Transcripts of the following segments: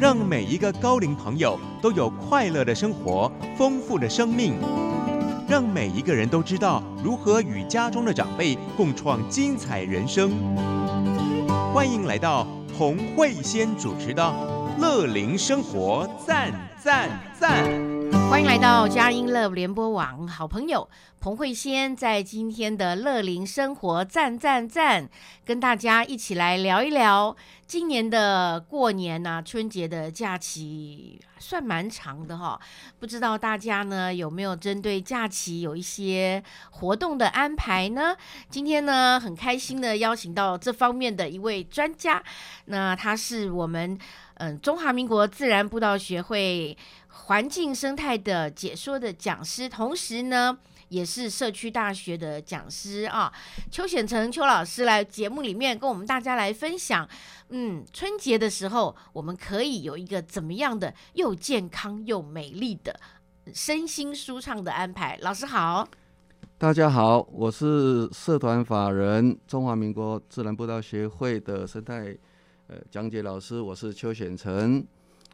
让每一个高龄朋友都有快乐的生活、丰富的生命，让每一个人都知道如何与家中的长辈共创精彩人生。欢迎来到洪慧仙主持的《乐龄生活赞赞赞》。欢迎来到佳音乐联播网，好朋友彭慧仙在今天的乐龄生活赞赞赞，跟大家一起来聊一聊今年的过年呐、春节的假期算蛮长的哈，不知道大家呢有没有针对假期有一些活动的安排呢？今天呢很开心的邀请到这方面的一位专家，那他是我们嗯中华民国自然步道学会。环境生态的解说的讲师，同时呢，也是社区大学的讲师啊。邱显成邱老师来节目里面跟我们大家来分享，嗯，春节的时候我们可以有一个怎么样的又健康又美丽的身心舒畅的安排。老师好，大家好，我是社团法人中华民国自然步道协会的生态呃讲解老师，我是邱显成，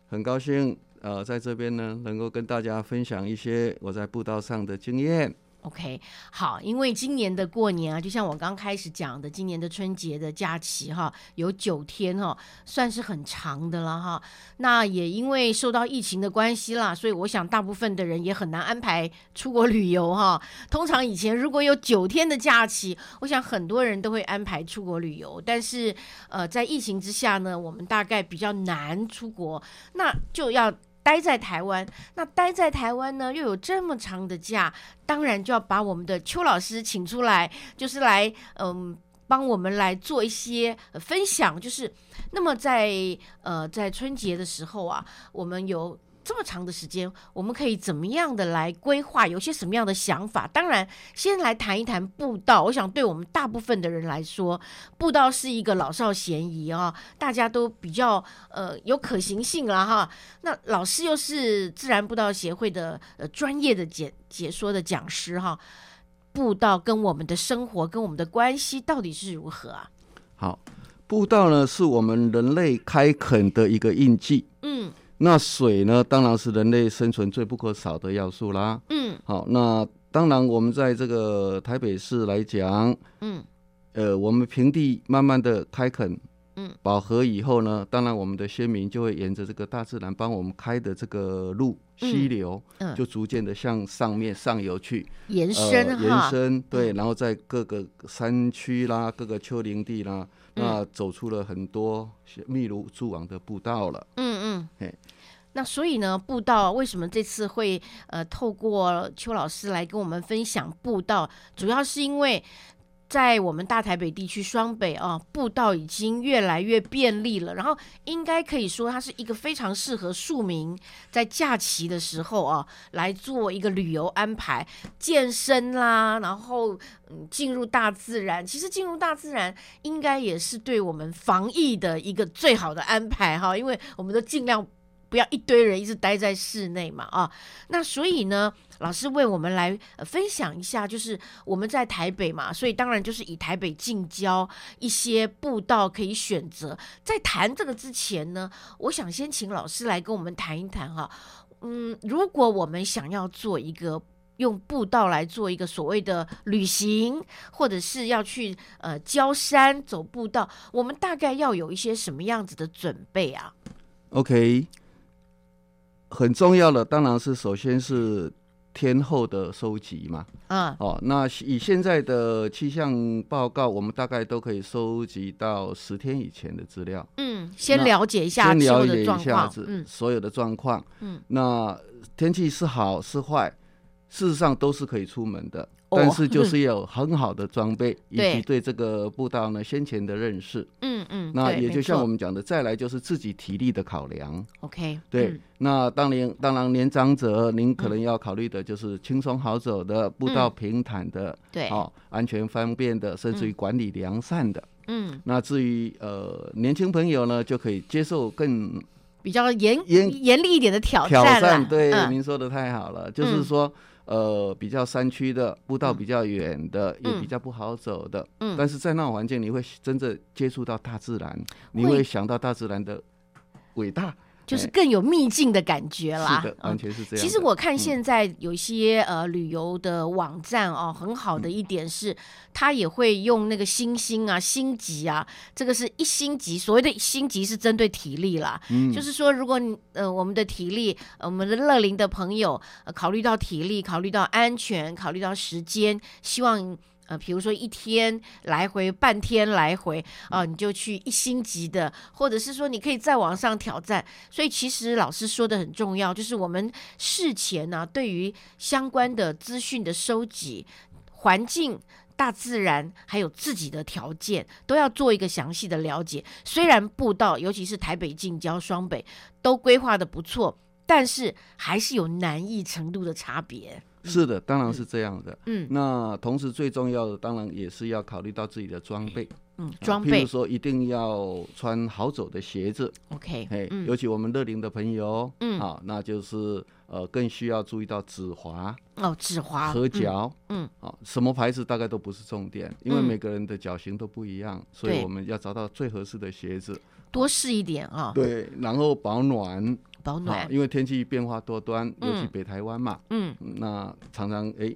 很高兴。呃，在这边呢，能够跟大家分享一些我在步道上的经验。OK，好，因为今年的过年啊，就像我刚开始讲的，今年的春节的假期哈，有九天哈，算是很长的了哈。那也因为受到疫情的关系啦，所以我想大部分的人也很难安排出国旅游哈。通常以前如果有九天的假期，我想很多人都会安排出国旅游，但是呃，在疫情之下呢，我们大概比较难出国，那就要。待在台湾，那待在台湾呢，又有这么长的假，当然就要把我们的邱老师请出来，就是来嗯帮我们来做一些、分享。就是那么在呃在春节的时候啊，我们有这么长的时间，我们可以怎么样的来规划？有些什么样的想法？当然，先来谈一谈步道。我想对我们大部分的人来说，步道是一个老少咸宜啊，大家都比较呃有可行性了哈。那老师又是自然步道协会的呃专业的解解说的讲师哈，步道跟我们的生活跟我们的关系到底是如何啊？好，步道呢是我们人类开垦的一个印记。嗯那水呢，当然是人类生存最不可少的要素啦。嗯。好，那当然我们在这个台北市来讲，嗯。呃，我们平地慢慢的开垦，嗯，饱和以后呢，当然我们的先民就会沿着这个大自然帮我们开的这个路溪流，嗯，就逐渐的向上面上游去延呃伸哈，延伸，对，然后在各个山区啦、各个丘陵地啦，那走出了很多密如蛛网的步道了。嗯嗯嘿。那所以呢，步道为什么这次会呃透过邱老师来跟我们分享步道，主要是因为在我们大台北地区双北啊，步道已经越来越便利了，然后应该可以说它是一个非常适合庶民在假期的时候啊来做一个旅游安排，健身啦，然后嗯进入大自然。其实进入大自然应该也是对我们防疫的一个最好的安排哈，因为我们都尽量。不要一堆人一直待在室内嘛啊，那所以呢，老师为我们来、分享一下，就是我们在台北嘛，所以当然就是以台北近郊一些步道可以选择。在谈这个之前呢，我想先请老师来跟我们谈一谈哈，嗯，如果我们想要做一个。用步道来做一个所谓的旅行，或者是要去呃郊山走步道，我们大概要有一些什么样子的准备啊？OK，很重要的当然是首先是天候的收集嘛。嗯哦，那以现在的气象报告，我们大概都可以收集到十天以前的资料。嗯，先了解一下先了解一。下子嗯所有的状况。嗯，那天气是好是坏，事实上都是可以出门的，哦但是就是要有很好的装备，以及对这个步道呢先前的认识。嗯嗯，那也就像我们讲的，再来就是自己体力的考量。OK 对，嗯那当年当然年长者，您可能要考虑的就是轻松好走的、步道平坦的、对，哦，安全方便的，甚至于管理良善的。嗯，那至于呃年轻朋友呢，就可以接受更比较严严严厉一点的挑挑战挑战。对，嗯您说的太好了，就是说。呃，比较山区的步道比较远的，也嗯。比较不好走的，嗯。但是在那种环境，你会真正接触到大自然，你会会。想到大自然的伟大，就是哎更有秘境的感觉啦。是的，嗯完全是这样的。其实我看嗯现在有一些、呃旅游的网站哦，很好嗯的一点是，它也会用那个星星啊、星级啊，这个是一星级，所谓的星级是针对体力啦，嗯就是说如果你呃我们的体力，呃我们的乐龄的朋友、呃、考虑到体力，考虑到安全，考虑到时间，希望。呃，比如说一天来回，半天来回，啊、你就去一星级的，或者是说你可以再往上挑战。所以其实老师说的很重要，就是我们事前呢、对于相关的资讯的收集、环境。大自然还有自己的条件，都要做一个详细的了解。虽然步道，尤其是台北近郊、双北，都规划的不错，但是还是有难易程度的差别。是的，当然是这样的。嗯。那同时最重要的，当然也是要考虑到自己的装备。嗯，啊装备譬如说，一定要穿好走的鞋子，OK，尤其我们乐龄的朋友，嗯。啊，那就是呃，更需要注意到指滑、哦，指滑合脚，嗯。啊，什么牌子大概都不是重点，因为嗯。每个人的脚型都不一样，所以我们要找到最合适的鞋子。多试一点啊，对，然后保暖，啊保暖，，因为天气变化多端，尤其嗯北台湾嘛，嗯。那常常哎，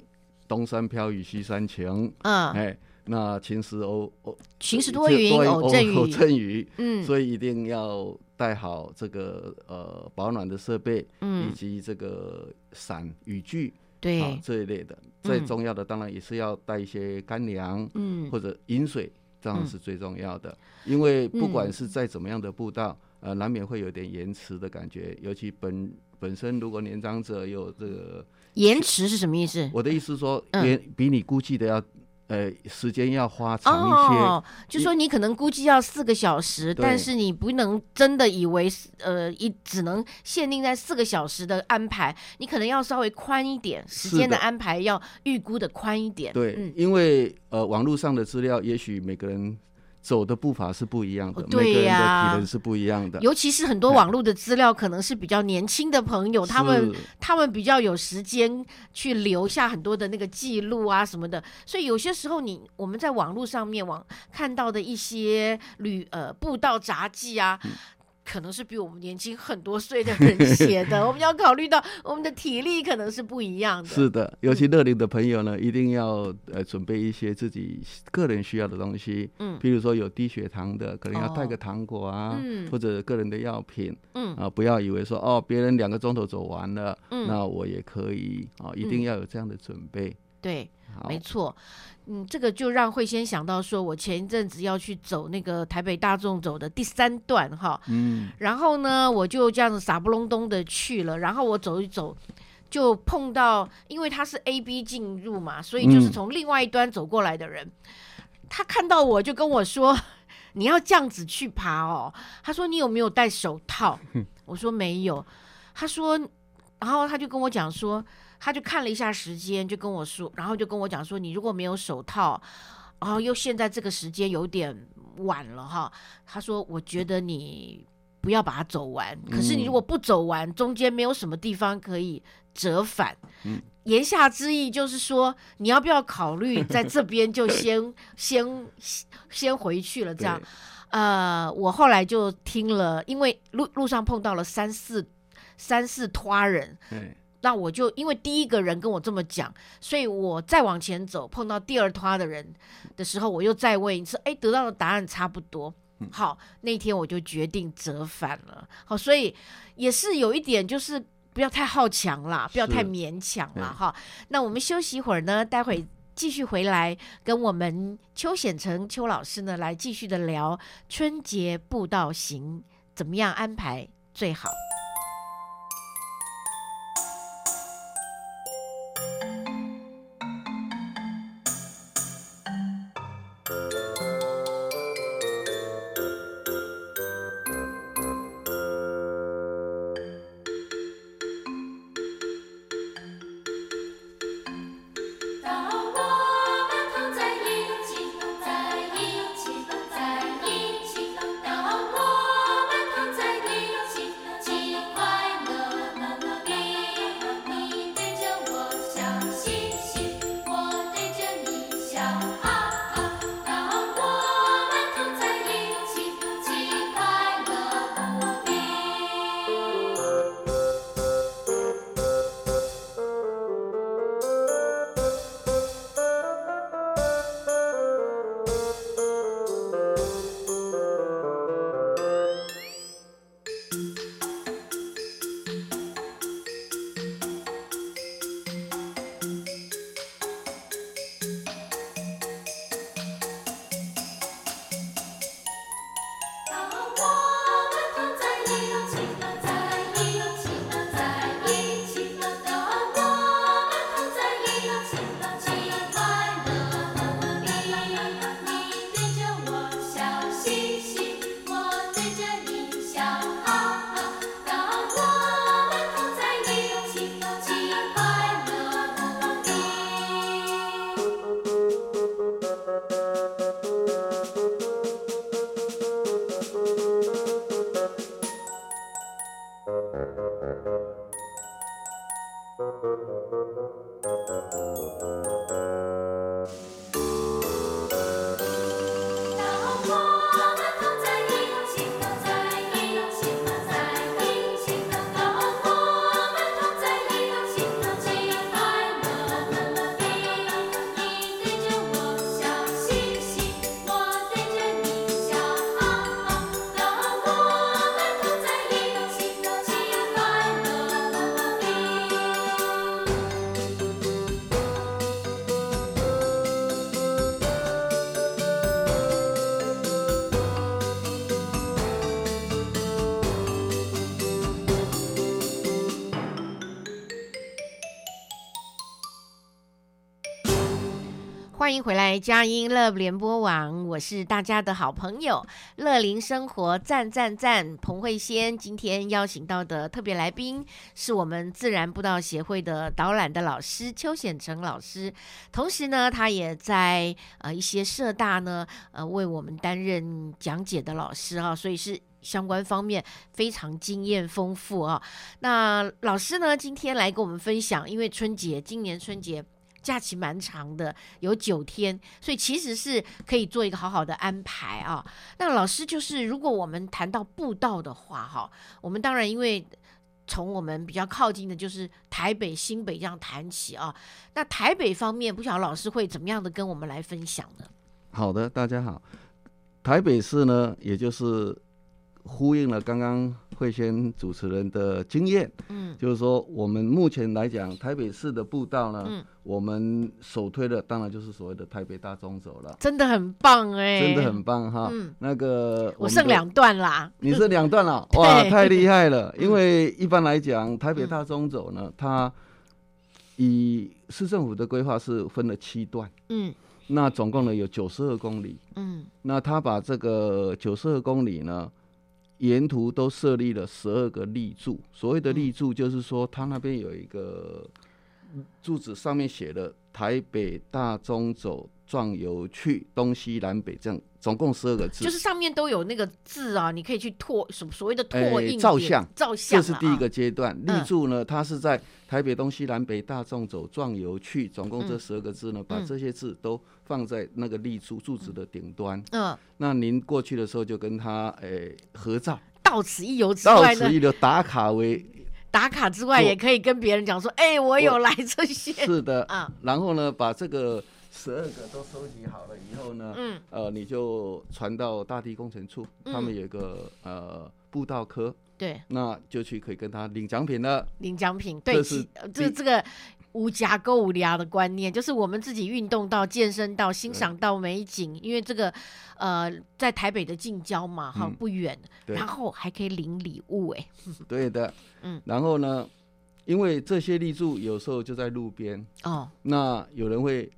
东山飘雨西山晴，嗯，哎，那晴时偶偶晴时多云，偶阵偶雨，阵雨，嗯。所以一定要带好这个呃保暖的设备，以嗯，及这个伞、雨具啊对，这一类的。最嗯重要的当然也是要带一些干粮嗯。或者饮水，这样嗯。是最重要的。因为不嗯。管是在怎么样的步道，呃，难免会有点延迟的感觉，尤其本本身如果年长者有这个，延迟是什么意思？我的意思是说，嗯比你估计的要呃时间要花长一些。哦，就说你可能估计要四个小时，但是你不能真的以为呃一只能限定在四个小时的安排，你可能要稍微宽一点，时间的安排要预估的宽一点。对，嗯，因为呃，网络上的资料，也许每个人走的步伐是不一样的，哦对每个人的呀体能是不一样的。尤其是很多网络的资料，可能是比较年轻的朋友，他们 他们比较有时间去留下很多的那个记录啊什么的，所以有些时候你我们在网络上面网看到的一些旅呃步道杂技啊。嗯可能是比我们年轻很多岁的人写的，我们要考虑到我们的体力可能是不一样的。是的，尤其乐龄的朋友呢，一定要呃准备一些自己个人需要的东西，嗯。比如说有低血糖的，可能要带哦。个糖果啊，嗯。或者个人的药品嗯。啊，不要以为说哦别人两个钟头走完了，嗯。那我也可以啊，一定嗯。要有这样的准备。对，好，没错，嗯，这个就让慧先想到说，我前一阵子要去走那个台北大众走的第三段哈，嗯，然后呢，我就这样子傻不隆咚的去了，然后我走一走。就碰到，因为他是 A B 进入嘛，所以就是嗯从另外一端走过来的人，他看到我就跟我说：“ 你要这样子去爬哦。”他说：“你有没有戴手套？” 我说：“没有。”他说，然后他就跟我讲说，他就看了一下时间，就跟我说，然后就跟我讲说，你如果没有手套，然后又现在这个时间有点晚了哈，他说，我觉得你不要把它走完，可是你如果不走完，中间没有什么地方可以折返。嗯言下之意就是说，你要不要考虑在这边就先 先先回去了？这样，呃，我后来就听了，因为路路上碰到了三四三四拖人，哎，那我就因为第一个人跟我这么讲，所以我再往前走，碰到第二拖的人的时候，我又再问一次，哎，得到的答案差不多。好，那天我就决定折返了。好，所以也是有一点就是不要太好强啦，不要太勉强啦。对哈，那我们休息一会儿呢，待会继续回来跟我们邱显成邱老师呢来继续的聊春节步道行怎么样安排最好。回来佳音乐联播网，我是大家的好朋友乐林生活赞赞赞彭慧仙。今天邀请到的特别来宾是我们自然步道协会的导览的老师邱显成老师，同时呢，他也在呃一些社大呢呃为我们担任讲解的老师啊，所以是。相关方面非常经验丰富啊！那老师呢，今天来跟我们分享，因为春节今年春节假期蛮长的，有九天，所以其实是可以做一个好好的安排啊。那老师就是，如果我们谈到步道的话，哈，我们当然因为从我们比较靠近的，就是台北、新北这样谈起啊。那台北方面，不晓得老师会怎么样的跟我们来分享呢？好的，大家好。台北市呢，也就是呼应了刚刚慧仙主持人的经验，嗯。就是说我们目前来讲，台北市的步道呢，嗯，我们首推的当然就是所谓的台北大中走了，真的很棒哎、真的很棒哈。嗯。那个我剩两段啦。你是两段了，哇，太厉害了！因为一般来讲，台北大中走呢，它以市政府的规划是分了七段，嗯。那总共呢有九十二公里。嗯。那他把这个九十二公里呢，沿途都设立了十二个立柱。所谓的立柱，就是说它那边有一个柱子，上面写了台北大中走壮游去东西南北，这样总共十二个字。就是上面都有那个字啊，你可以去拓什么所谓的拓哎印点照相照相、啊，这是第一个阶段。嗯。立柱呢，它是在台北东西南北大众走壮游去，总共这嗯。十二个字呢，把嗯。这些字都放在那个立柱柱子的顶端。嗯，那您过去的时候就跟他诶合照，到此一游之到外呢此，一游打卡为打卡之外做也可以跟别人讲说，哎、我有来这些，是的，啊，然后呢，把这个十二个都收集好了以后呢，嗯。呃，你就传到大地工程处，他们嗯有一个呃步道科，对，那就去可以跟他领奖品了。领奖品，对，这是这第这个无价购无聊的观念，就是我们自己运动到、健身到、欣赏到美景，因为这个呃，在台北的近郊嘛，哈、嗯不远，对。然后还可以领礼物，哎，对的，嗯，然后呢，因为这些立柱有时候就在路边，哦。那有人会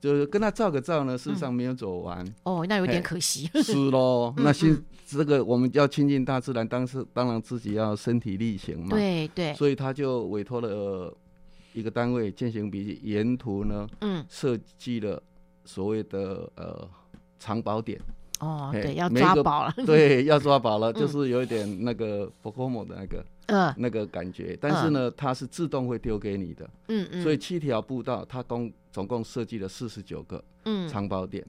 就是跟他照个照呢，事嗯。实上没有走完，哦，那有点可惜，是喽。嗯那新这个我们要亲近大自然，当是当然自己要身体力行嘛。对对，所以他就委托了呃一个单位践行笔记，沿途呢嗯，设计了所谓的呃藏宝点，哦，对，要抓宝了，对，要抓宝了，嗯。就是有一点那个 p o k o m o 的那个嗯那个感觉，但是呢，它是自动会丢给你的，嗯嗯，所以七条步道它共总共设计了四十九个嗯。藏宝点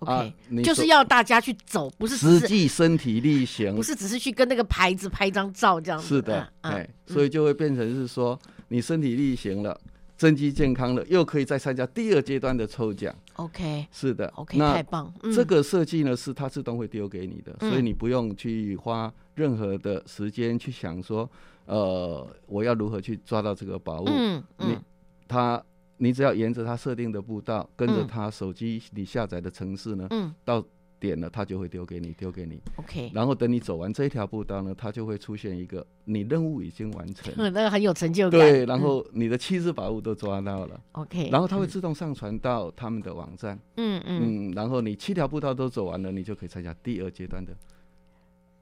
，OK，你就是要大家去走，不是只实际身体力行。不，是只是去跟那个牌子拍张照这样子，是的，嗯哎，所以就会变成是说你身体力行了。增肌健康了，又可以再参加第二阶段的抽奖。OK 是的 OK，那太棒，嗯。这个设计呢是它自动会丢给你的，嗯。所以你不用去花任何的时间去想说，呃，我要如何去抓到这个宝物。嗯你嗯它你只要沿着它设定的步道，跟着嗯它手机你下载的城市呢，嗯到点了它就会丢给你，丢给你。OK，然后等你走完这一条步道呢，它就会出现一个你任务已经完成。嗯，那个很有成就感，对，然嗯后你的七只宝物都抓到了，OK，然后它会嗯自动上传到他们的网站。嗯嗯嗯，然后你七条步道都走完了，你就可以参加第二阶段的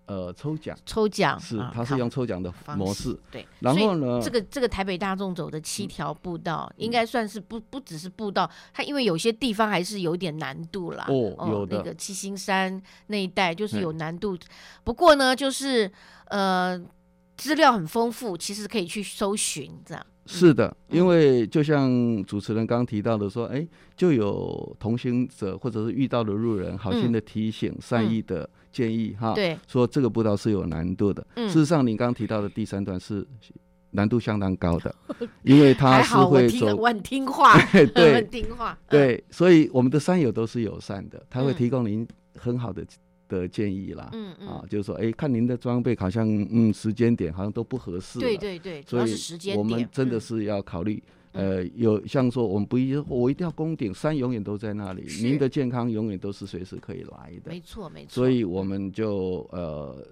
呃抽奖，抽奖是啊它是用抽奖的方模式。对，所以然后呢，这个这个台北大众走的七条步道，嗯。应该算是不不只是步道，它因为有些地方还是有点难度啦。哦有的。那个七星山那一带就是嗯有难度，不过呢，就是呃资料很丰富，其实可以去搜寻这样。是的，嗯。因为就像主持人刚刚提到的说，哎，就有同行者或者是遇到的路人好心的提醒、善意的建议哈，说这个步道是有难度的。嗯事实上，你刚刚提到的第三段是难度相当高的，因为它是会走我很听话，对 很听话。嗯，对，所以我们的山友都是友善的，他会嗯提供您很好的的建议啦。嗯嗯，，啊就是说，哎，看您的装备好像，嗯，时间点好像都不合适。对。对对，主所以要是时间我们真的是要考虑，呃，有像说我们不一，我一定要攻顶，山永远都在那里，您的健康永远都是随时可以来的没。错没错。所以我们就呃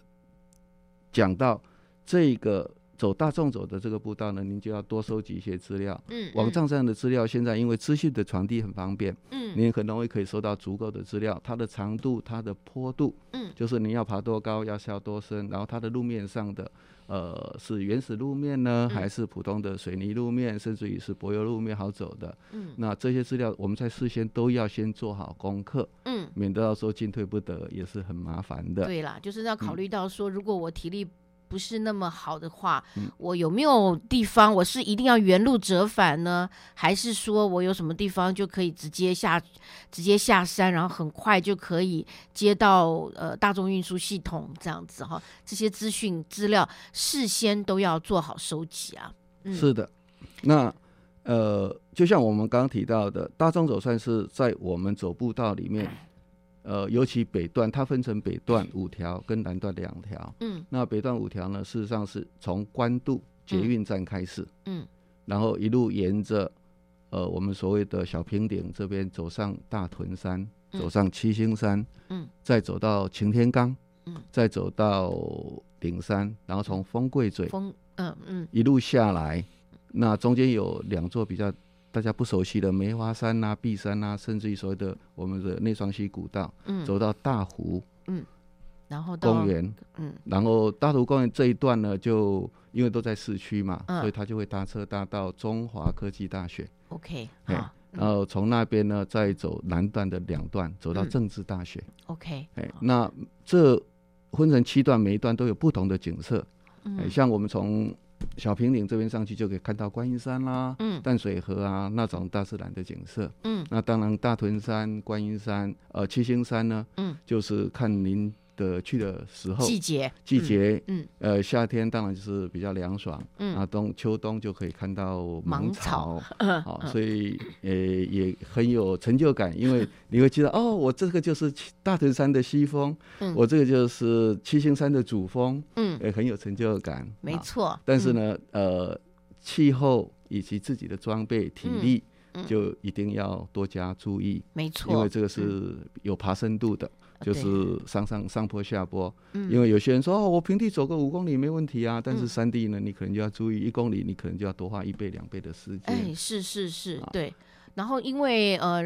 讲到这个走大众走的这个步道呢，您就要多收集一些资料。嗯，网站上的资料现在因为资讯的传递很方便，嗯，您很容易可以收到足够的资料，它的长度、它的坡度，嗯，就是您要爬多高，要下多深，然后它的路面上的，呃，是原始路面呢，嗯。还是普通的水泥路面，甚至于是柏油路面好走的，嗯，那这些资料我们在事先都要先做好功课，嗯，免得到时候进退不得，也是很麻烦的。对啦，就是要考虑到说，如果我体力不是那么好的话，嗯我有没有地方我是一定要原路折返呢？还是说我有什么地方就可以直接下直接下山，然后很快就可以接到呃大众运输系统这样子哈？这些资讯资料事先都要做好收集啊。嗯是的，那呃，就像我们刚刚提到的，大众走算是在我们走步道里面，呃，尤其北段，它分成北段五条跟南段两条。嗯。那北段五条呢，事实上是从关渡捷运站开始，嗯。然后一路沿着呃我们所谓的小平顶这边走上大屯山，嗯。走上七星山，嗯，再走到擎天岗，嗯，再走到顶山，然后从丰贵嘴丰嗯嗯。一路下来，那中间有两座比较大家不熟悉的梅花山呐、碧山呐、甚至于所谓的我们的内双溪古道，嗯，走到大湖嗯。然后到公园，嗯。然后大湖公园这一段呢，就因为都在市区嘛，嗯。所以他就会搭车搭到中华科技大学，OK 好然后从那边呢再走南段的两段，走到嗯。政治大学。OK 哎、那这分成七段，每一段都有不同的景色。哎、嗯像我们从小平岭这边上去，就可以看到观音山啦、嗯。淡水河啊那种大自然的景色。嗯。那当然，大屯山、观音山、呃七星山呢，嗯，就是看您的去的时候季节季节，嗯呃，夏天当然就是比较凉爽，嗯。啊，冬秋冬就可以看到芒芒草 草，嗯好、所以呃也很有成就感，因为你会记得哦，我这个就是大屯山的西峰，嗯。我这个就是七星山的主峰，嗯。也很有成就感，啊。没错，但是嗯呢，呃，气候以及自己的装备、体力，嗯就一定要多加注意，没错，因为这个是有爬深度的。就是上上上坡下坡，嗯。因为有些人说哦，我平地走个五公里没问题啊，但是嗯山地呢，你可能就要注意一公里，你可能就要多花一倍两倍的时间。哎，是是是啊，对。然后因为呃，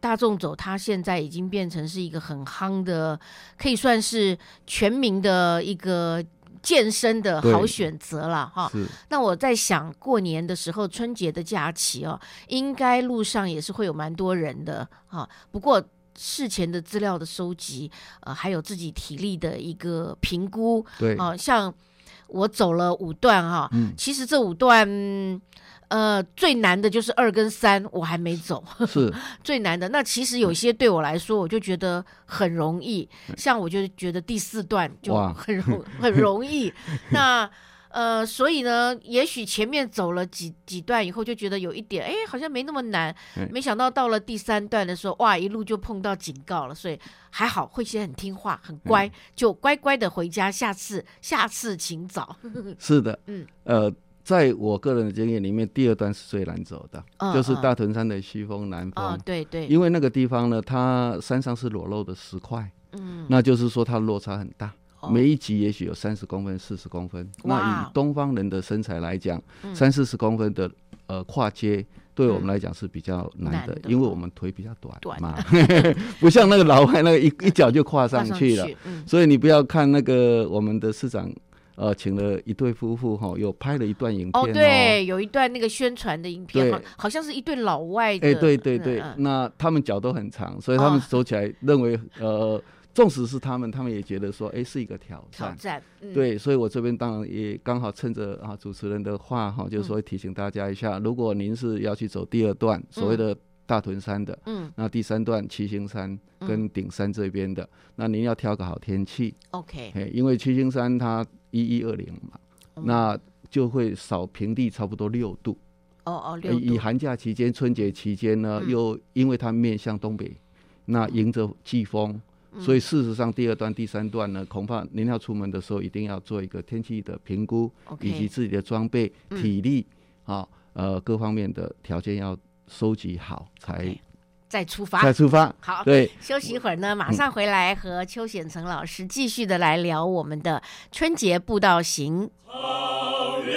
大众走它现在已经变成是一个很夯的，可以算是全民的一个健身的好对选择了哈。那我在想，过年的时候，春节的假期哦，应该路上也是会有蛮多人的哈。不过事前的资料的收集，呃，还有自己体力的一个评估，对，哦，像我走了五段哈，嗯，其实这五段，呃，最难的就是二跟三，我还没走，是 最难的。那其实有些对我来说，我就觉得很容易，像我就觉得第四段就很容很容易。那呃，所以呢，也许前面走了几几段以后，就觉得有一点，哎，好像没那么难哎。没想到到了第三段的时候，哇，一路就碰到警告了，所以还好，慧仙很听话，很乖，嗯就乖乖的回家。下次下次请早。是的，嗯，呃，在我个人的经验里面，第二段是最难走的，嗯就是嗯。大屯山的西峰南峰，哦，对对，因为那个地方呢，它山上是裸露的石块，嗯，那就是说它落差很大。哦。每一级也许有三十公分、四十公分。那以东方人的身材来讲，嗯。三四十公分的呃跨阶，对我们来讲是比较难的，因为我们腿比较短短。嘛，不像那个老外那个一一脚就跨上去了。嗯，所以你不要看那个我们的市长，呃，请了一对夫妇哈，有拍了一段影片哦，对，有一段那个宣传的影片，对。好好像是一对老外的，哎、对对对，那他们脚都很长，所以他们哦。走起来认为，呃，纵使是他们，他们也觉得说，哎、是一个挑战。挑战，嗯，对，所以我这边当然也刚好趁着啊主持人的话哈，就是说提醒大家一下，如果您是要去走第二段所谓的大屯山的，嗯。那第三段七星山跟顶山这边的，那您要挑个好天气，，OK，嘿，因为七星山它一一二零嘛，嗯那就会少平地差不多六度。哦哦，呃六度，以寒假期间、春节期间呢，嗯。又因为它面向东北，那迎着季风，嗯。所以事实上第二段、第三段呢，恐怕您要出门的时候，一定要做一个天气的评估以及自己的装备、嗯。体力啊，呃，各方面的条件要收集好，才再出发再。出发。好，对，休息一会儿呢，马上回来和邱显成老师继续的来聊我们的春节步道行。草原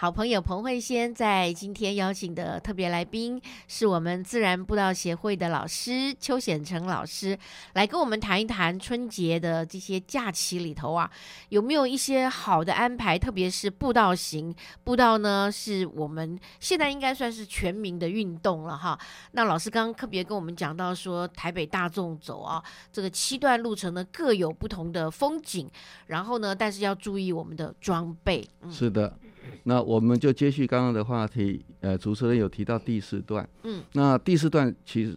好朋友彭慧仙在今天邀请的特别来宾是我们自然步道协会的老师邱显成老师，来跟我们谈一谈春节的这些假期里头啊，有没有一些好的安排？特别是步道型步道呢，是我们现在应该算是全民的运动了哈。那老师刚刚特别跟我们讲到说，台北大众走啊，这个七段路程呢各有不同的风景，然后呢，但是要注意我们的装备。嗯是的，那我们就接续刚刚的话题，呃，主持人有提到第四段，嗯，那第四段其实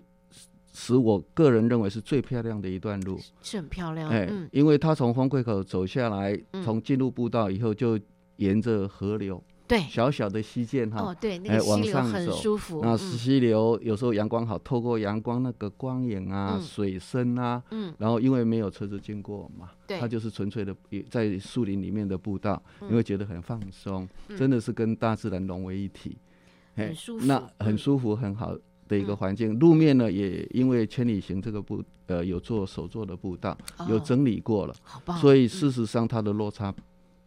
使我个人认为是最漂亮的一段路，是很漂亮。哎、嗯，因为它从丰贵口走下来，嗯。从进入步道以后就沿着河流，对，小小的溪涧哈，哦，对，那哎个溪流很往上走。舒服。溪流有时候阳光好，透过阳光那个光影啊、嗯。水声啊，嗯，然后因为没有车子经过嘛，对。它就是纯粹的在树林里面的步道，嗯。你会觉得很放松，嗯。真的是跟大自然融为一体，嘿很舒服那嗯。很舒服，很好的一个嗯。环境。路面呢，也因为千里行这个步呃有做手做的步道，有哦整理过了，所以嗯。事实上它的落差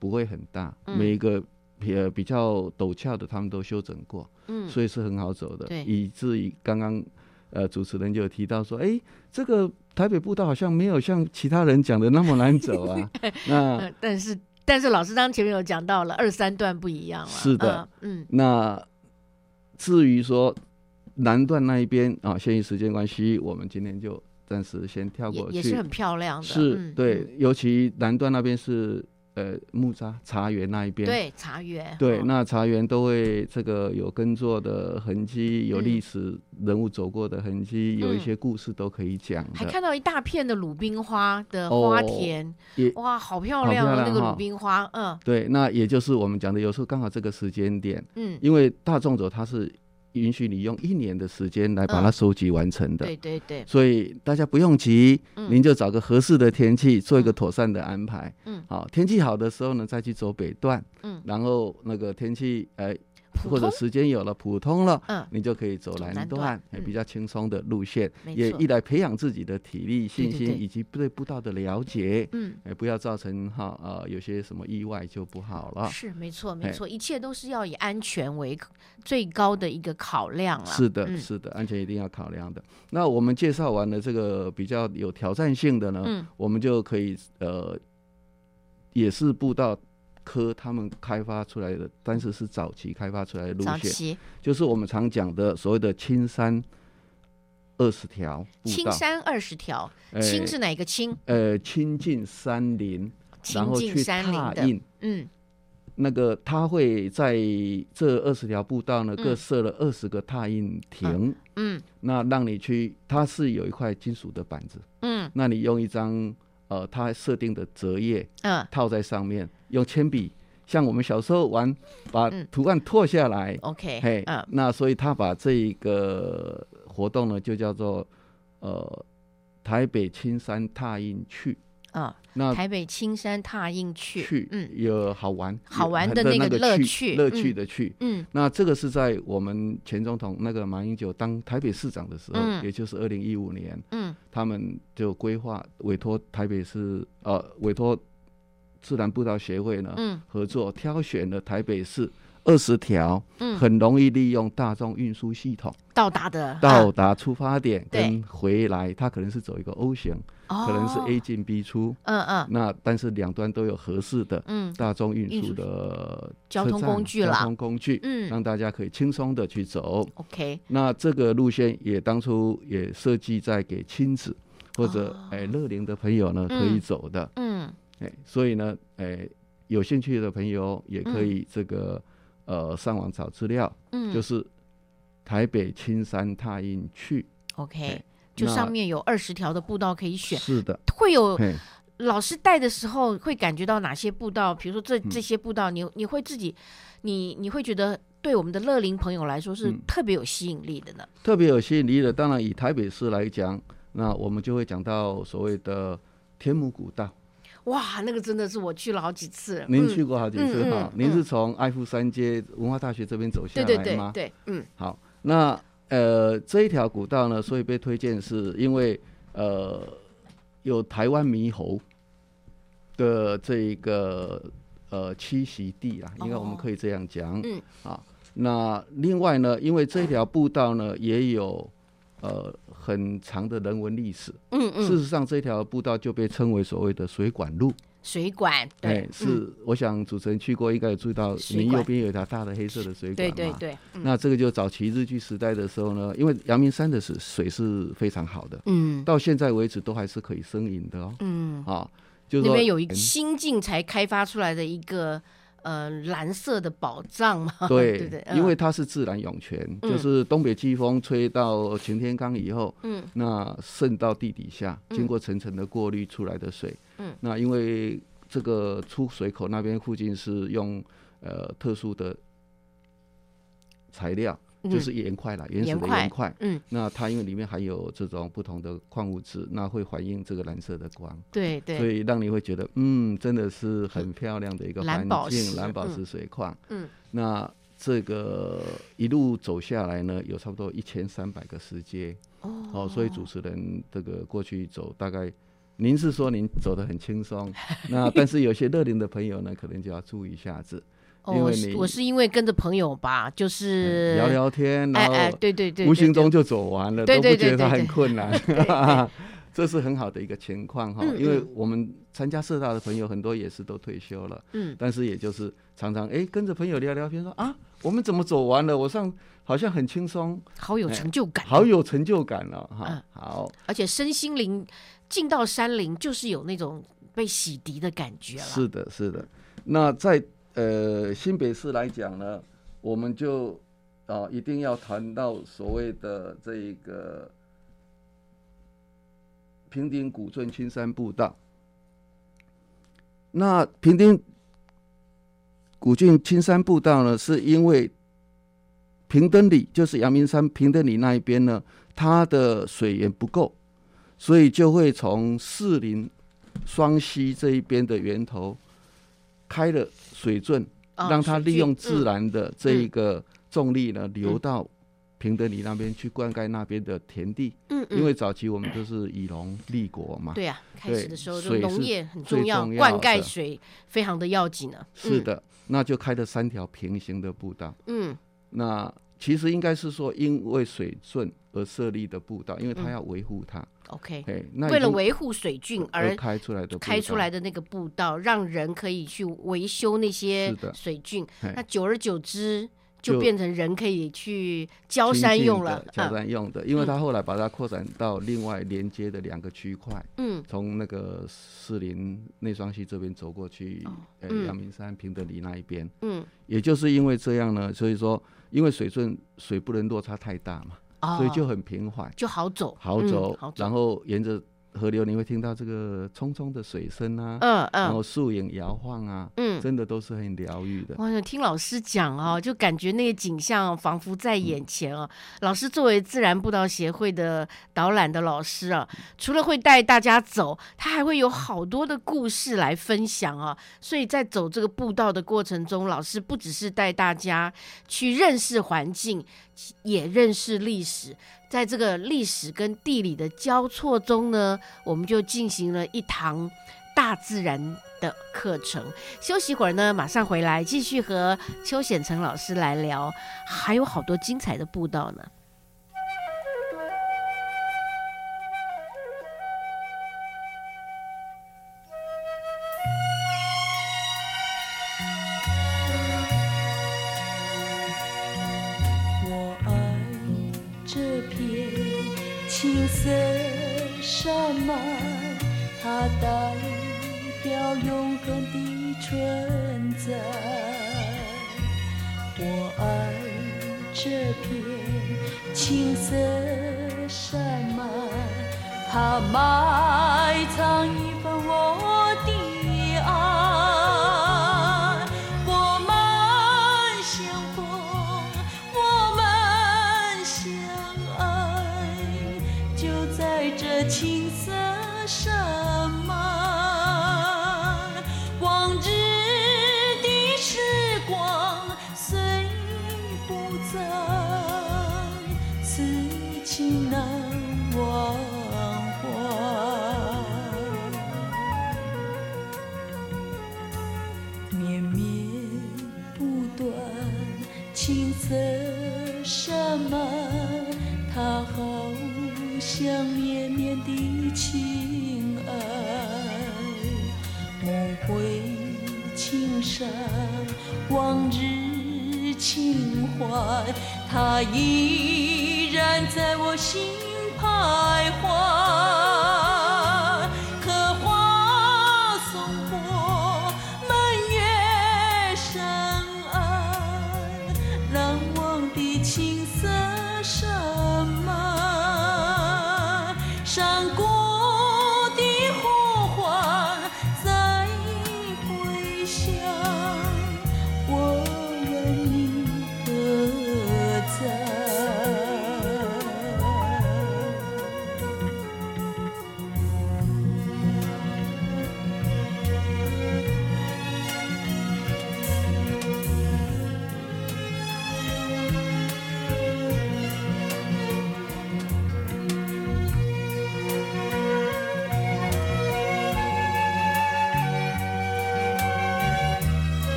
不会很大，嗯。每一个。呃，比较陡峭的，他们都修整过，嗯，所以是很好走的，对以至于刚刚呃主持人就有提到说，哎、这个台北步道好像没有像其他人讲的那么难走啊。那呃但是但是老师刚刚前面有讲到了，二三段不一样了。是的嗯，那至于说南段那一边啊，限于时间关系，我们今天就暂时先跳过去。也是很漂亮的。是嗯对，嗯尤其南段那边是呃木扎茶园那一边。对，茶园。对，哦那茶园都会这个有耕作的痕迹，有嗯历史人物走过的痕迹，有一嗯些故事都可以讲的。还看到一大片的鲁冰花的哦花田，也哇，好漂亮啊！漂亮那个鲁冰花，嗯对，那也就是我们讲的，有时候刚好这个时间点，嗯，因为大众走它是允许你用一年的时间来把它嗯收集完成的，对对对，所以大家不用急，嗯。您就找个合适的天气做一个嗯。妥善的安排。嗯。好，天气好的时候呢，再去走北段，嗯，然后那个天气呃普或者时间有了普通了，嗯你就可以走走南南段也比较轻松的路线，也一来培养自己的体力、信心以及对步道的了解，嗯。也不要造成哈呃有些什么意外就不好了。是没错，没错，一切都是要以安全为最高的一个考量了。是的，嗯是的，安全一定要考量的。那我们介绍完了这个比较有挑战性的呢，嗯我们就可以呃，也是步道科他们开发出来的，但是是早期开发出来的路线，就是我们常讲的所谓的青山二十条。青山二十条，呃青是哪个青？呃亲近山林，然后去踏印。嗯，那个他会在这二十条步道呢，嗯。各设了二十个踏印亭，嗯。那让你去，它是有一块金属的板子，嗯。那你用一张呃它设定的折页嗯。套在上面，用铅笔，像我们小时候玩，把嗯。图案拓下来，，OK，嘿，嗯。那所以他把这一个活动呢，就叫做呃台北青山踏印去。啊，那台北青山踏印去，去，嗯。有好玩好玩的那个乐趣乐趣嗯。的去。嗯。那这个是在我们前总统那个马英九当台北市长的时候，嗯。也就是二零一五年，嗯。他们就规划委托台北市呃委托自然步道协会呢、嗯。合作，挑选了台北市二十条嗯，很容易利用大众运输系统、到达的到达出发点跟回来，它可能是走一个 O 型，啊可能是哦。A 进 B 出，嗯嗯。那但是两端都有合适的嗯。大众运输的交通工具啦。通工具，嗯。让大家可以轻松的去走。，OK，那这个路线也当初也设计在给亲子或者哦。哎乐龄的朋友呢可以嗯走的，嗯。哎，所以呢，哎，有兴趣的朋友也可以这个呃上网找资料，嗯，就是台北青山踏印去，OK，哎就上面有二十条的步道可以选，是的，会有，老师带的时候会感觉到哪些步道？比如说这嗯这些步道，你你会自己，你你会觉得对我们的乐龄朋友来说是嗯特别有吸引力的呢？特别有吸引力的。当然以台北市来讲，那我们就会讲到所谓的天母古道。哇，那个真的是我去了好几次。您嗯去过好几次嗯哈？嗯您是从爱富三街文化大学这边走下对来吗？对对对，嗯好，那呃这一条古道呢，所以被推荐是因为呃有台湾猕猴的这一个呃栖息地啊，应该我们哦可以这样讲。嗯啊，那另外呢，因为这条步道呢 也有呃很长的人文历史，嗯嗯事嗯，实上这条步道就被称为所谓的水管路。水管，对哎，，是，我想主持人去过，应该有注意到，您右边有一条大的黑色的水管。对嘛。对对，嗯。那这个就早期日据时代的时候呢，因为阳明山的水水是非常好的，嗯。到现在为止都还是可以生饮的哦。嗯，啊，就是说那边有一个嗯新近才开发出来的一个呃蓝色的宝藏嘛，对 对对，因为嗯它是自然涌泉，嗯。就是东北季风吹到擎天岗以后，嗯那渗到地底下，嗯经过层层的过滤出来的水，嗯，那因为这个出水口那边附近是用呃特殊的材料，就嗯是盐块啦，原始的盐块。嗯，那它因为里面含有这种不同的矿物质，那会反映这个蓝色的光，对对，所以让你会觉得，嗯，真的是很漂亮的一个环境，蓝宝嗯石水矿。嗯。那这个一路走下来呢，有差不多一千三百个石阶。哦。哦，所以主持人这个过去走大概。您是说您走得很轻松，那但是有些乐龄的朋友呢，可能就要注意一下子，哦，我是我是因为跟着朋友吧，就是聊聊天，哎然后哎对对对，无形中就走完了，对对都不觉得很困难，这是很好的一个情况哈。嗯因为嗯。我们参加社大的朋友很多也是都退休了，嗯。但是也就是常常哎跟着朋友聊聊天说啊，我们怎么走完了？我上好像很轻松，好有哎成就感，好有成就感了哈。嗯。好，而且身心灵进到山林，就是有那种被洗涤的感觉了。是的，是的。那在呃新北市来讲呢，我们就啊、一定要谈到所谓的这一个平顶古镇青山步道。那平顶古郡青山步道呢，是因为平登里就是阳明山平登里那一边呢，它的水源不够，所以就会从士林双溪这一边的源头开了水圳，啊让它利用自然，的这一个重力呢，嗯流到平德里那边去灌溉那边的田地。嗯嗯，因为早期我们都是以农立国嘛，对啊，开始的时候就农业很重要，重要灌溉水非常的要紧呢。嗯，是的，那就开了三条平行的步道。嗯那其实应该是说，因为水圳而设立的步道，因为它嗯要维护它，，OK，哎，那为了维护水郡而开出来的开出来的那个步道，让人可以去维修那些水郡。那久而久之，就就变成人可以去交山用了。焦嗯。山用的，因为嗯。他后来把它扩展到另外连接的两个区块，嗯。从那个士林内双溪这边走过去，呃，嗯。阳明山平德里那一边。嗯，也就是因为这样呢，所以说因为水顺水不能落差太大嘛，哦所以就很平缓，就好走，好走。然后沿着河流你会听到这个匆匆的水声啊，嗯嗯然后树影摇晃啊，嗯，真的都是很疗愈的。哇，听老师讲哦，就感觉那个景象仿佛在眼前哦。老师作为自然步道协会的导览的老师啊，除了会带大家走，他还会有好多的故事来分享啊。所以在走这个步道的过程中，老师不只是带大家去认识环境，也认识历史。在这个历史跟地理的交错中呢，我们就进行了一堂大自然的课程。休息会儿呢，马上回来继续和邱显成老师来聊，还有好多精彩的步道呢。这片青色山脉，它埋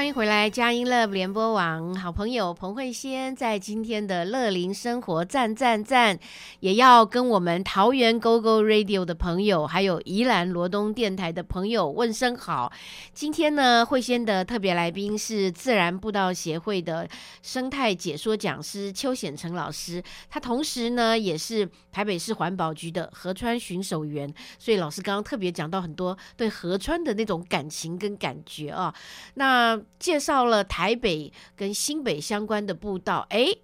欢迎回来，佳音 Love 联播网好朋友彭慧仙在今天的乐龄生活赞赞赞，也要跟我们桃园 GO GO Radio 的朋友，还有宜兰罗东电台的朋友问声好。今天呢，慧仙的特别来宾是自然步道协会的生态解说讲师邱显成老师，他同时呢也是台北市环保局的河川巡守员，所以老师刚刚特别讲到很多对河川的那种感情跟感觉啊。那介绍了台北跟新北相关的步道，诶，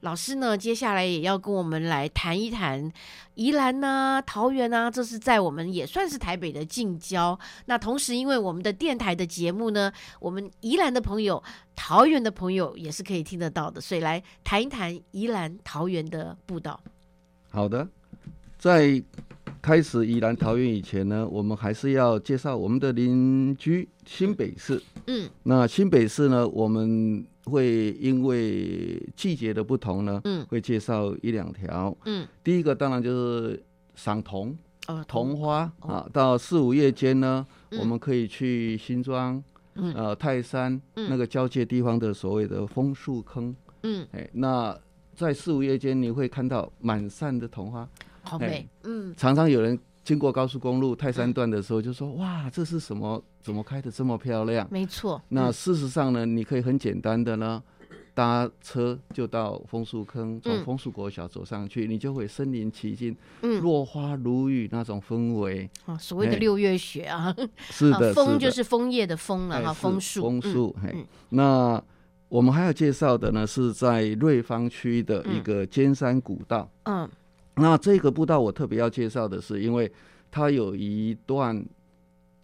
老师呢，接下来也要跟我们来谈一谈宜兰呐、桃园呐、这是在我们也算是台北的近郊。那同时，因为我们的电台的节目呢，我们宜兰的朋友、桃园的朋友也是可以听得到的，所以来谈一谈宜兰、桃园的步道。好的，在开始宜兰桃园以前呢，我们还是要介绍我们的邻居新北市。嗯，那新北市呢，我们会因为季节的不同呢，嗯。会介绍一两条。嗯，第一个当然就是赏桐，哦，桐。花哦。啊，到四五月间呢，嗯。我们可以去新庄、嗯。呃泰山嗯。那个交界地方的所谓的枫树坑。嗯，哎，那在四五月间你会看到满山的桐花，好美，嗯常常有人经过高速公路泰山段的时候就说：“哇，这是什么？怎么开的这么漂亮没错。？”那嗯事实上呢，你可以很简单的呢。搭车就到枫树坑，从嗯枫树国小走上去，你就会身临其境，嗯落花如雨那种氛围。哦所谓的哎六月雪啊，是的，啊枫的就是枫叶的枫了哈，枫树，嗯枫树，嘿嗯，那我们还要介绍的呢，是在瑞芳区的一个尖山古道。嗯那这个步道我特别要介绍的是，因为它有一段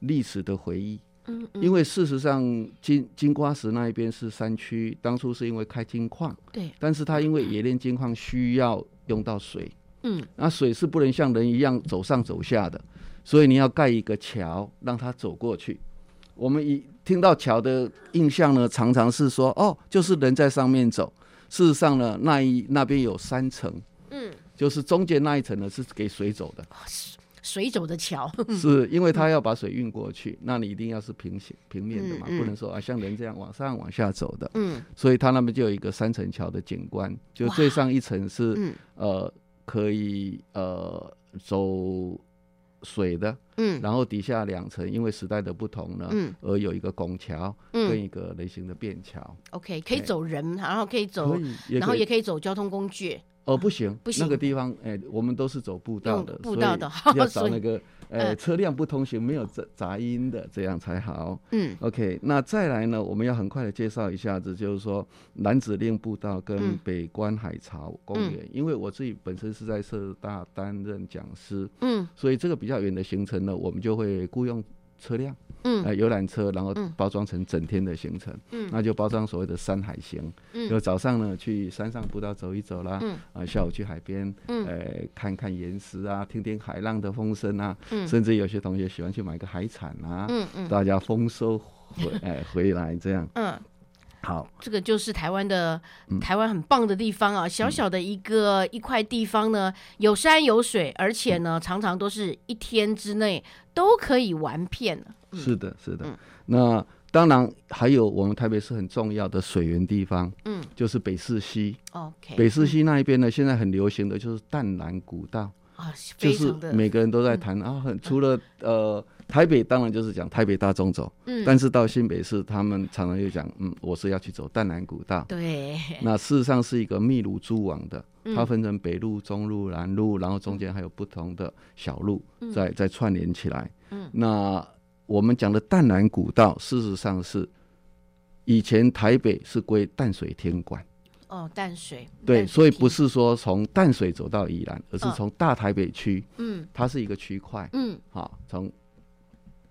历史的回忆。嗯嗯，因为事实上，金金瓜石那一边是山区，当初是因为开金矿，对，但是它因为冶炼金矿需要用到水，嗯那水是不能像人一样走上走下的，所以你要盖一个桥让它走过去。我们一听到桥的印象呢，常常是说哦，就是人在上面走。事实上呢，那一那边有三层，嗯，就是中间那一层呢是给水走的，水走的桥，是因为它要把水运过去，那你一定要是平行平面的嘛，嗯嗯。不能说啊像人这样往上往下走的。嗯。所以它那边就有一个三层桥的景观，就最上一层是嗯呃可以呃走水的，嗯。然后底下两层因为时代的不同呢，嗯。而有一个拱桥跟嗯一个人行的便桥，，OK，可以哎走人，然后可以走然后也可以走交通工具，哦不行，不行。那个地方哎、我们都是走步道的，步道的 所以要找那个车辆不通行没有杂杂音的，这样才好。嗯。OK，那再来呢，我们要很快的介绍一下子，就是说南子令步道跟嗯。北关海潮公园，因为我自己本身是在社大担任讲师，嗯。所以这个比较远的行程呢，我们就会雇佣车辆，嗯。呃，游览车，然后嗯。包装成整天的行程，嗯。那就包装所谓的山海行，嗯。就早上呢去山上步道走一走啦，嗯啊，下午去海边，嗯。呃，看看岩石啊，听听海浪的风声啊，嗯。甚至有些同学喜欢去买个海产啊，嗯嗯。大家丰收回哎回来这样嗯，好，这个就是台湾的嗯。台湾很棒的地方啊，小小的一个一块地方呢，有山有水，而且嗯。呢，常常都是一天之内都可以玩遍了。是的，是的。嗯。那当然还有我们台北市很重要的水源地方，嗯。就是北市溪。，OK，北市溪那一边呢，现在很流行的就是淡蓝古道，啊，就是每个人都在谈啊，很除了呃台北当然就是讲台北大众走，嗯，但是到新北市他们常常又讲，嗯，我是要去走淡南古道。对，那事实上是一个密如蛛网的，它嗯分成北路、中路、南路，然后中间还有不同的小路嗯。再再串联起来。嗯。那我们讲的淡南古道，事实上是以前台北是归淡水天管，哦，淡水，对，所以不，是说从淡水走到宜兰，而是嗯从大台北区，嗯。它是一个区块，嗯。好，从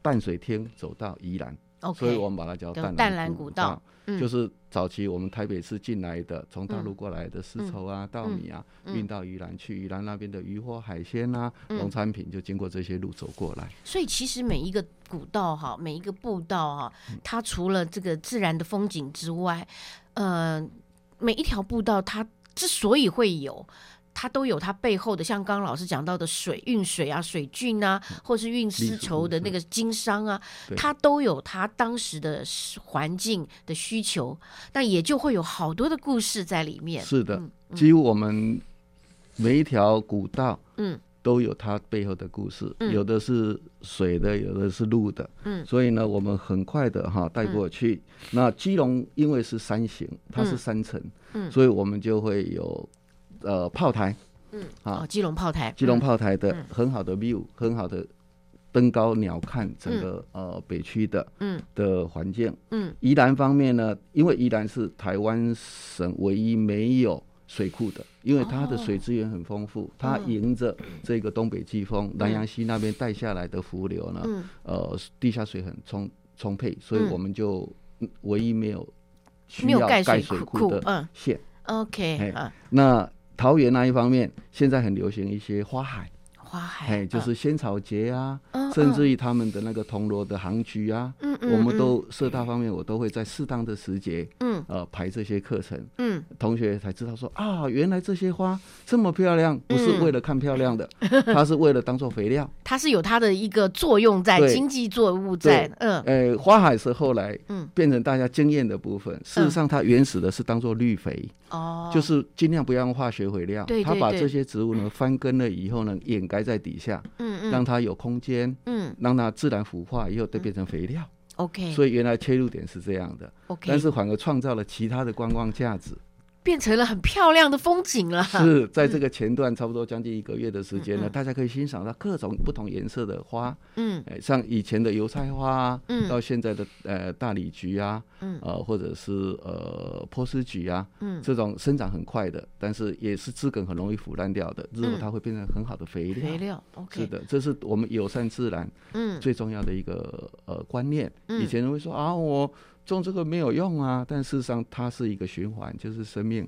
淡水天走到宜兰，，OK，所以我们把它叫淡叫淡蓝蓝古道，嗯。就是早期我们台北市进来的，从大陆过来的丝绸啊、稻米啊，嗯。运到宜兰去，宜兰那边的渔获海鲜啊、嗯。农产品就经过这些路走过来。所以其实每一个古道哈，每一个步道哈，嗯。它除了这个自然的风景之外，呃，每一条步道它之所以会有。它都有它背后的，像刚刚老师讲到的水运水啊、水郡啊，或是运丝绸的那个经商啊，它都有它当时的环境的需求，那也就会有好多的故事在里面。是的嗯，几乎我们每一条古道，嗯，都有它背后的故事，嗯。有的是水的，有的是路的，嗯。所以呢，我们很快的哈带过去。那基隆因为是山形，它是嗯。山城，嗯。所以我们就会有呃炮台，嗯，啊。哦，基隆炮台，基隆嗯炮台的嗯。很好的 view，很好的登高鸟瞰整个呃北区的嗯。的环境。嗯。宜兰方面呢，因为宜兰是台湾省唯一没有水库的，因为它的哦。水资源很丰富，它嗯迎着这个东北季风、南洋溪那边带下来的伏流呢，嗯。呃，地下水很充充沛，所以嗯我们就嗯唯一没有需要盖盖水库库的嗯。县。，OK 那桃园那一方面，现在很流行一些花海，花海，哎，就是仙草节啊，嗯甚至于他们的那个铜锣的行局啊，嗯嗯我们都社大方面，我都会在适当的时节，嗯。呃，排这些课程，嗯。同学才知道说啊，原来这些花这么漂亮，不是嗯。为了看漂亮的，它是为了当做肥料。它是有它的一个作用在，经济作物在对，嗯。呃，花海是后来嗯。变成大家经验的部分，事实上它原始的是当做绿肥，哦，就是尽量不要用化学肥料，对它把这些植物呢翻根了以后呢，掩盖在底下，嗯嗯。让它有空间，嗯。让它自然腐化以后再变成肥料。，OK，所以原来切入点是这样的，OK，但是反而创造了其他的观光价值。变成了很漂亮的风景了，是在这个前段差不多将近一个月的时间呢，大家可以欣赏到各种不同颜色的花，嗯。哎，像以前的油菜花啊，嗯。到现在的呃大理菊啊，嗯。呃或者是呃波斯菊啊，嗯。这种生长很快的，但是也是枝梗很容易腐烂掉的，日后嗯。它会变成很好的肥料。肥料，OK，是的，这是我们友善自然嗯。最重要的一个呃观念。嗯。以前人会说啊，我种这个没有用啊，但事实上它是一个循环，就是生命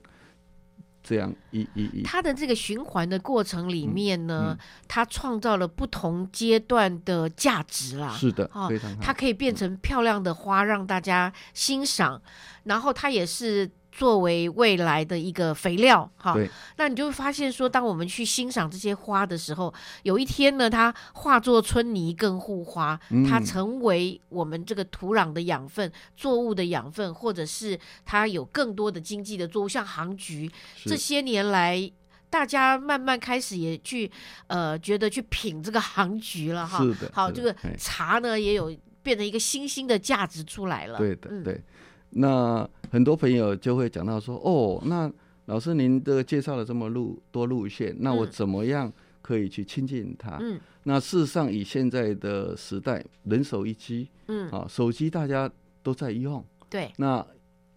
这样一一一。它的这个循环的过程里面呢，嗯它创造了不同阶段的价值啦。是的哦，非常好。它可以变成漂亮的花，让大家欣赏，然后它也是作为未来的一个肥料，哈。那你就会发现说，当我们去欣赏这些花的时候，有一天呢，它化作春泥更护花，它嗯成为我们这个土壤的养分、作物的养分，或者是它有更多的经济的作物，像杭菊，这些年来。大家慢慢开始也去，呃，觉得去品这个杭菊了哈。是的好，这个茶呢也有变成一个新兴的价值出来了。对的，嗯对。那很多朋友就会讲到说，哦，那老师您这个介绍了这么路多路线，那我嗯怎么样可以去亲近它？嗯。那事实上，以现在的时代，人手一机嗯，啊，手机大家都在用，对，那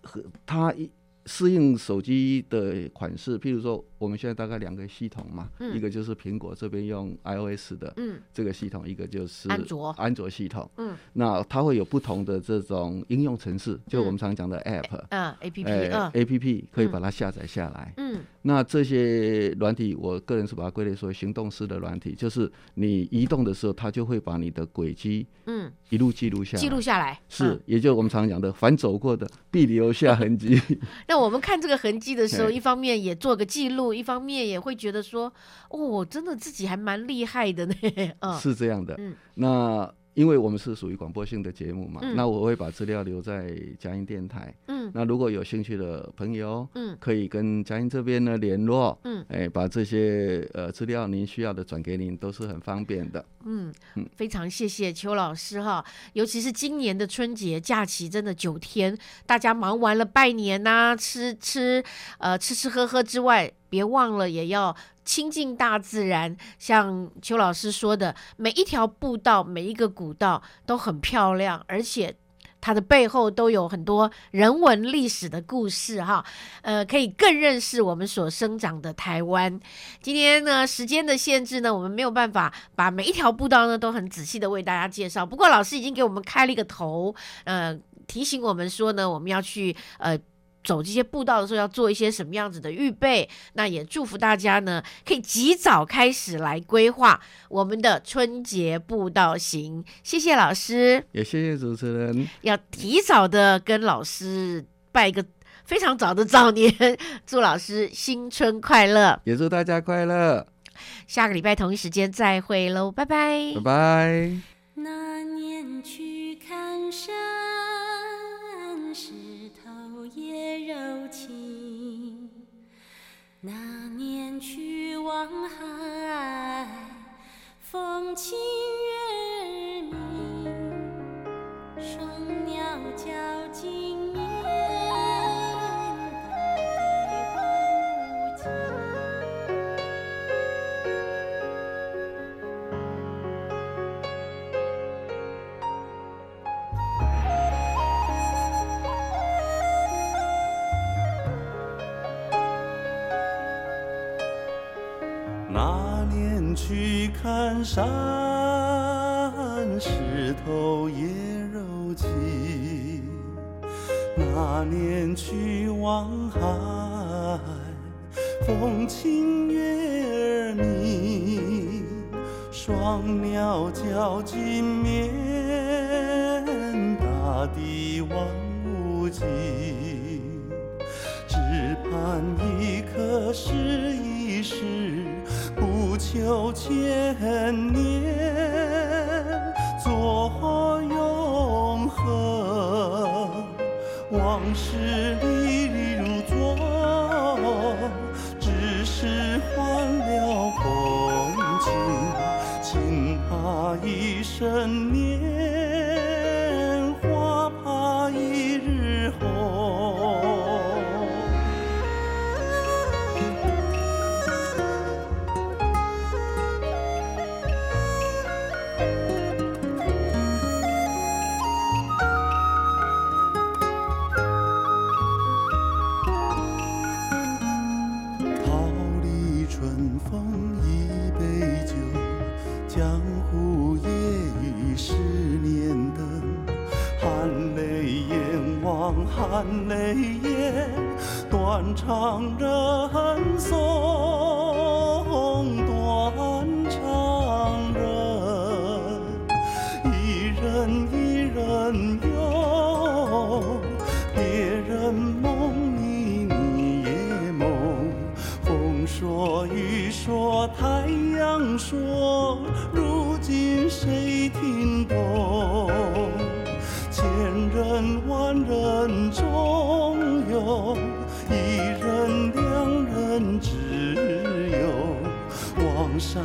和他一适应手机的款式，譬如说，我们现在大概两个系统嘛，嗯。一个就是苹果这边用 iOS 的嗯。这个系统，一个就是安卓。安卓系统。嗯。那它会有不同的这种应用程式，就嗯我们常讲的 App，嗯，A P P，哎嗯。APP 可以嗯。把它下载下来。嗯。那这些软体，我个人是把它归类说行动式的软体，就是你移动的时候，它就会把你的轨迹嗯，一路记录下来。记录下来。是嗯，也就我们常讲的，反走过的必留下痕迹。那我们看这个痕迹的时候，一方面也做个记录，一方面也会觉得说，哦，真的自己还蛮厉害的呢。嗯，是这样的。嗯那因为我们是属于广播性的节目嘛，嗯那我会把资料留在佳音电台。嗯那如果有兴趣的朋友，嗯可以跟嘉音这边呢联络，嗯哎，把这些呃资料您需要的转给您，都是很方便的。嗯，非常谢谢邱老师哈，尤其是今年的春节假期，真的九天，大家忙完了拜年呐、吃吃呃吃吃喝喝之外，别忘了也要亲近大自然。像邱老师说的，每一条步道、每一个古道都很漂亮，而且。它的背后都有很多人文历史的故事哈，呃，可以更认识我们所生长的台湾。今天呢，时间的限制呢，我们没有办法把每一条步道呢都很仔细的为大家介绍。不过老师已经给我们开了一个头，呃，提醒我们说呢，我们要去呃。走这些步道的时候要做一些什么样子的预备？那也祝福大家呢，可以及早开始来规划我们的春节步道行。谢谢老师，也谢谢主持人，要提早的跟老师拜一个非常早的早年，祝老师新春快乐。也祝大家快乐，下个礼拜同一时间再会喽，拜拜拜拜。那年去看山，情；那年去望海，风清月明。双鸟交颈山，石头也柔情；那年去望海，风清月儿明。双鸟交金江湖夜雨十年灯。含泪眼望含泪眼，断肠人送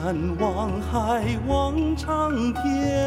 望山望海望长天，